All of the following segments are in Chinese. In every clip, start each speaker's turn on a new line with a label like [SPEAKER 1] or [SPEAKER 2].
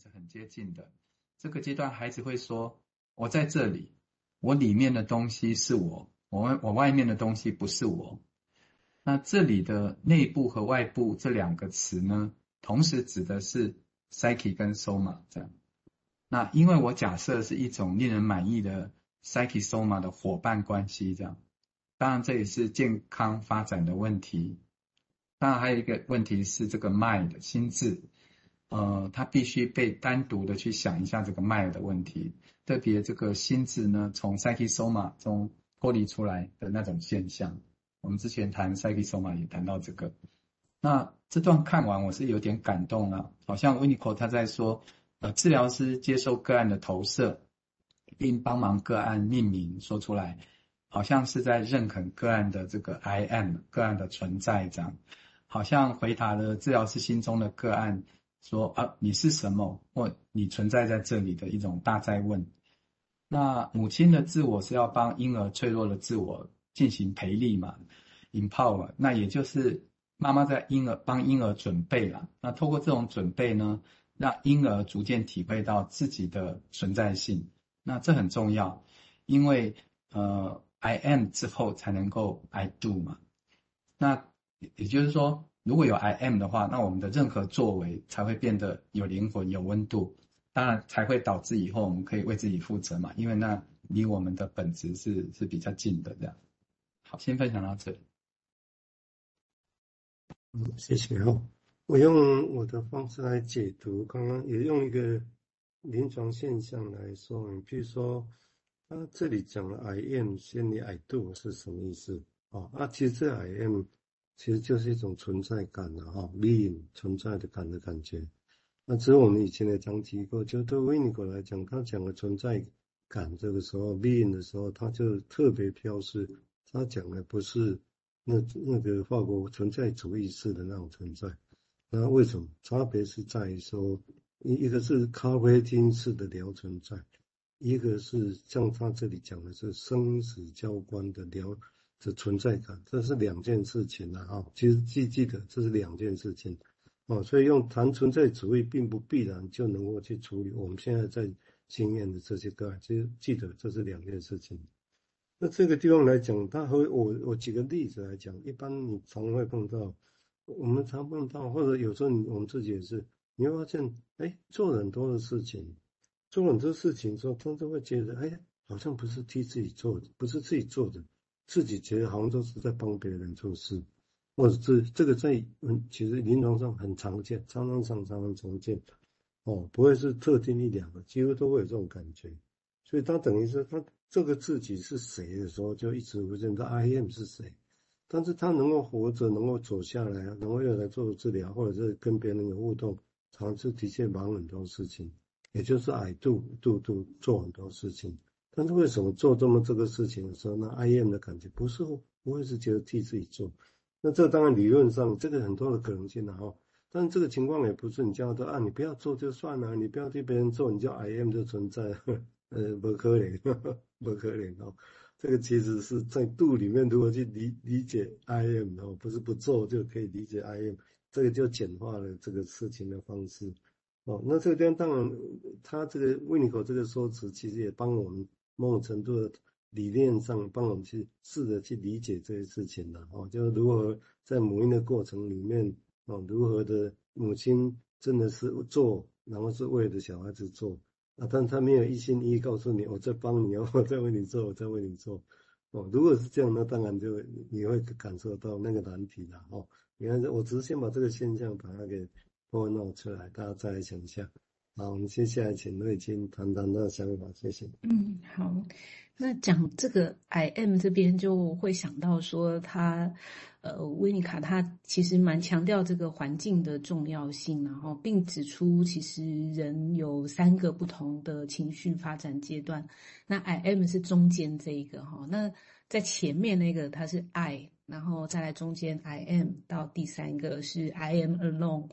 [SPEAKER 1] 是很接近的。这个阶段，孩子会说：“我在这里，我里面的东西是我，我我外面的东西不是我。”那这里的内部和外部这两个词呢，同时指的是 psyche 跟 soma 这样。那因为我假设是一种令人满意的 psyche soma 的伙伴关系这样，当然这也是健康发展的问题。当然还有一个问题是这个 mind 心智，呃，他必须被单独的去想一下这个 mind 的问题，特别这个心智呢，从 psyche soma 中脱离出来的那种现象。我们之前谈 psyche soma 也谈到这个，那这段看完我是有点感动了，好像 Winiko 他在说，呃，治疗师接受个案的投射，并帮忙个案命名说出来，好像是在认可个案的这个 I am 个案的存在这样，好像回答了治疗师心中的个案说啊，你是什么或你存在在这里的一种大哉问。那母亲的自我是要帮婴儿脆弱的自我。进行培力嘛，empower，那也就是妈妈在婴儿帮婴儿准备了。那透过这种准备呢，让婴儿逐渐体会到自己的存在性。那这很重要，因为呃，I am 之后才能够 I do 嘛。那也就是说，如果有 I M 的话，那我们的任何作为才会变得有灵魂、有温度。当然才会导致以后我们可以为自己负责嘛，因为那离我们的本质是是比较近的这样。好，先分享到这里。
[SPEAKER 2] 嗯，谢谢哦。我用我的方式来解读，刚刚也用一个临床现象来说。你比如说，那这里讲了 “I am” 先于 “I do” 是什么意思？哦，啊，其实这 I M 其实就是一种存在感的哈，being 存在的感的感觉。那只有我们以前的讲提过，就对维尼果来讲，他讲的存在感这个时候 being 的时候，他就特别标示。他讲的不是那那个法国存在主义式的那种存在，那为什么差别是在于说，一一个是咖啡厅式的聊存在，一个是像他这里讲的是生死交关的聊的存在感，这是两件事情啊！其实记记得这是两件事情哦，所以用谈存在主义并不必然就能够去处理我们现在在经验的这些个案，其实记得这是两件事情。那这个地方来讲，他和我我举个例子来讲，一般你常会碰到，我们常碰到，或者有时候我们自己也是，你会发现，哎，做很多的事情，做很多事情之后，他都会觉得，哎，好像不是替自己做的，不是自己做的，自己觉得好像都是在帮别人做事，或者是这个在嗯，其实临床上很常见，常常常常常常见，哦，不会是特定一两个，几乎都会有这种感觉，所以他等于是他。这个自己是谁的时候，就一直不认得 I am 是谁，但是他能够活着，能够走下来，能够又来做治疗，或者是跟别人有互动，常是的确忙很多事情，也就是 I do do do 做很多事情。但是为什么做这么这个事情的时候，那 I M 的感觉不是不会是觉得替自己做？那这当然理论上这个很多的可能性的哈，但是这个情况也不是你叫他啊，你不要做就算了，你不要替别人做，你叫 I M 就存在。呃，不可能，不可能哦。这个其实是在度里面，如何去理理解 I M 哦，不是不做就可以理解 I M，这个就简化了这个事情的方式哦。那这个地方当然，他这个维尼口这个说辞，其实也帮我们某种程度的理念上帮我们去试着去理解这些事情的哦，就是如何在母婴的过程里面哦，如何的母亲真的是做，然后是为了小孩子做。啊，但他没有一心一意告诉你，我在帮你哦，我在为你做，我在为你做，哦，如果是这样，那当然就你会感受到那个难题了，哦，你看，我只是先把这个现象把它给拨弄出来，大家再来想一下。好，我们接下来请瑞金谈谈他的想法，谢谢。
[SPEAKER 3] 嗯，好，那讲这个 I M 这边就会想到说他。呃，维尼卡他其实蛮强调这个环境的重要性，然后并指出其实人有三个不同的情绪发展阶段。那 I M 是中间这一个哈，那在前面那个它是 I，然后再来中间 I M 到第三个是 I am alone。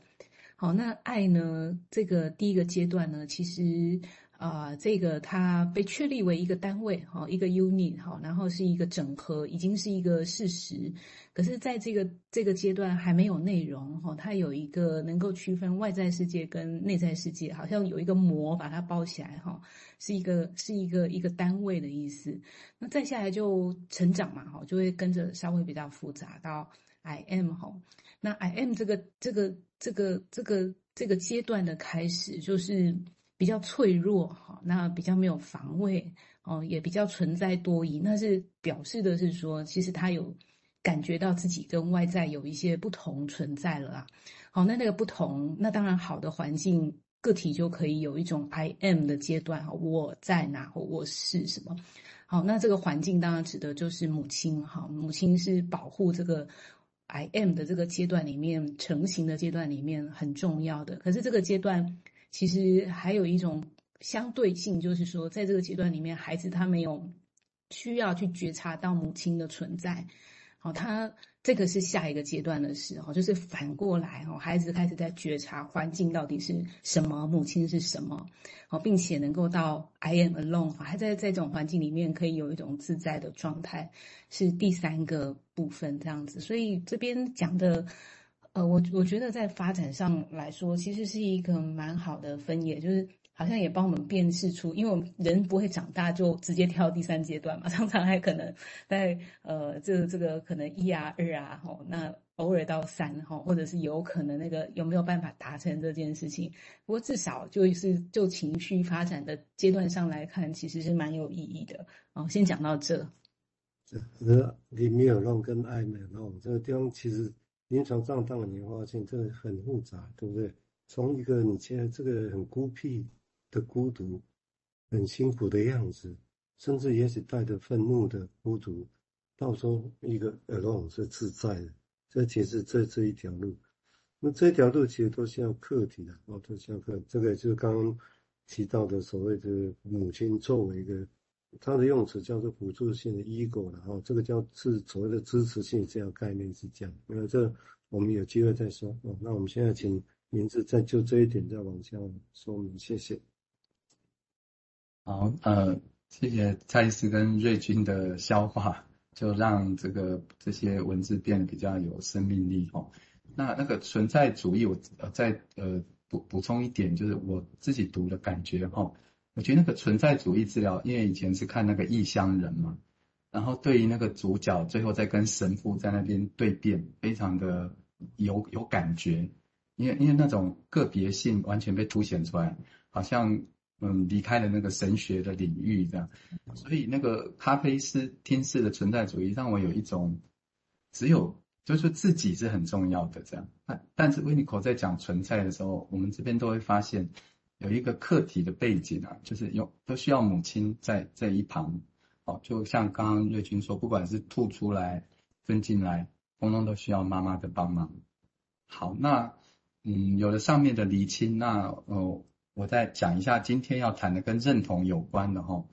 [SPEAKER 3] 好，那爱呢，这个第一个阶段呢，其实啊、呃，这个它被确立为一个单位，哈，一个 unit，哈，然后是一个整合，已经是一个事实。可是，在这个这个阶段还没有内容，哈，它有一个能够区分外在世界跟内在世界，好像有一个膜把它包起来，哈，是一个是一个一个单位的意思。那再下来就成长嘛，哈，就会跟着稍微比较复杂到 I am，哈，那 I am 这个这个这个这个这个阶段的开始就是。比较脆弱哈，那比较没有防卫哦，也比较存在多疑，那是表示的是说，其实他有感觉到自己跟外在有一些不同存在了啦。好，那那个不同，那当然好的环境，个体就可以有一种 I am 的阶段哈，我在哪或我是什么。好，那这个环境当然指的就是母亲哈，母亲是保护这个 I am 的这个阶段里面成型的阶段里面很重要的，可是这个阶段。其实还有一种相对性，就是说，在这个阶段里面，孩子他没有需要去觉察到母亲的存在，好，他这个是下一个阶段的事，哈，就是反过来，哦，孩子开始在觉察环境到底是什么，母亲是什么，好，并且能够到 I am alone，还在在这种环境里面可以有一种自在的状态，是第三个部分这样子，所以这边讲的。呃，我我觉得在发展上来说，其实是一个蛮好的分野，就是好像也帮我们辨识出，因为我们人不会长大就直接跳第三阶段嘛，常常还可能在呃这个这个可能一啊二啊吼，那偶尔到三吼，或者是有可能那个有没有办法达成这件事情？不过至少就是就情绪发展的阶段上来看，其实是蛮有意义的。哦，先讲到这。
[SPEAKER 2] 这呃，leave me alone 跟 I am alone 这个地方其实。临床上当然你会发现这个很复杂，对不对？从一个你现在这个很孤僻的孤独，很辛苦的样子，甚至也许带着愤怒的孤独，到时候一个 alone 是自在的，这其实这这一条路，那这条路其实都需要课题的哦，都需要课。这个就是刚刚提到的所谓的母亲作为一个。它的用词叫做辅助性的 ego 然后这个叫是所谓的支持性这样概念是这样，那这我们有机会再说哦。那我们现在请明志再就这一点再往下说明，谢谢。
[SPEAKER 1] 好，呃，谢谢蔡医师跟瑞君的消化，就让这个这些文字变得比较有生命力哦。那那个存在主义，我呃再呃补补充一点，就是我自己读的感觉哈。哦我觉得那个存在主义治疗，因为以前是看那个异乡人嘛，然后对于那个主角最后在跟神父在那边对辩，非常的有有感觉，因为因为那种个别性完全被凸显出来，好像嗯离开了那个神学的领域这样，所以那个咖啡师天使的存在主义让我有一种只有就是自己是很重要的这样，但但是维尼口在讲存在的时候，我们这边都会发现。有一个课题的背景啊，就是有都需要母亲在在一旁，哦，就像刚刚瑞君说，不管是吐出来、吞进来，通通都需要妈妈的帮忙。好，那嗯，有了上面的厘清，那呃，我再讲一下今天要谈的跟认同有关的哈。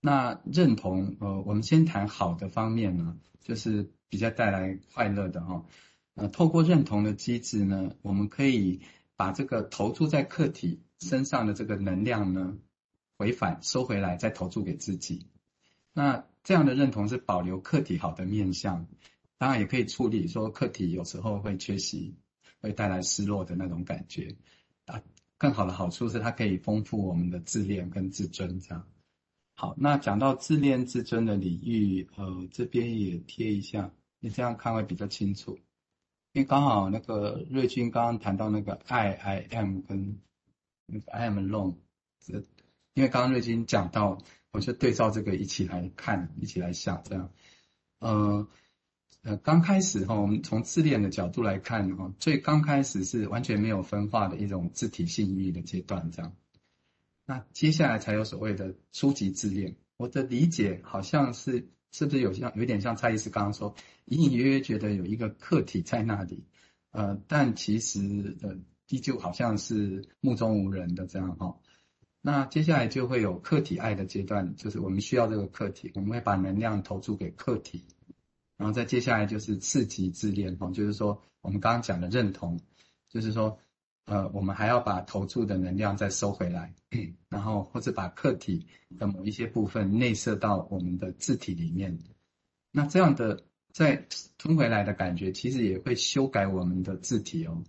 [SPEAKER 1] 那认同，呃，我们先谈好的方面呢，就是比较带来快乐的哈。呃，透过认同的机制呢，我们可以把这个投注在客体。身上的这个能量呢，回返收回来，再投注给自己。那这样的认同是保留客体好的面向，当然也可以处理说客体有时候会缺席，会带来失落的那种感觉。啊，更好的好处是它可以丰富我们的自恋跟自尊。这样。好，那讲到自恋自尊的领域，呃，这边也贴一下，你这样看会比较清楚。因为刚好那个瑞军刚刚谈到那个 I I M 跟 I am alone，这因为刚刚瑞金讲到，我就对照这个一起来看，一起来想这样。呃呃，刚开始哈，我们从自恋的角度来看哈，最刚开始是完全没有分化的一种自体性欲的阶段这样。那接下来才有所谓的初级自恋。我的理解好像是是不是有像有点像蔡医师刚刚说，隐隐约约觉得有一个客体在那里，呃，但其实呃。依旧好像是目中无人的这样哈，那接下来就会有客体爱的阶段，就是我们需要这个客体，我们会把能量投注给客体，然后再接下来就是次级自恋哈，就是说我们刚刚讲的认同，就是说呃我们还要把投注的能量再收回来，然后或者把客体的某一些部分内摄到我们的字体里面。那这样的再吞回来的感觉，其实也会修改我们的字体哦。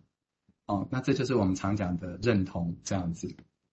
[SPEAKER 1] 哦，那这就是我们常讲的认同这样子。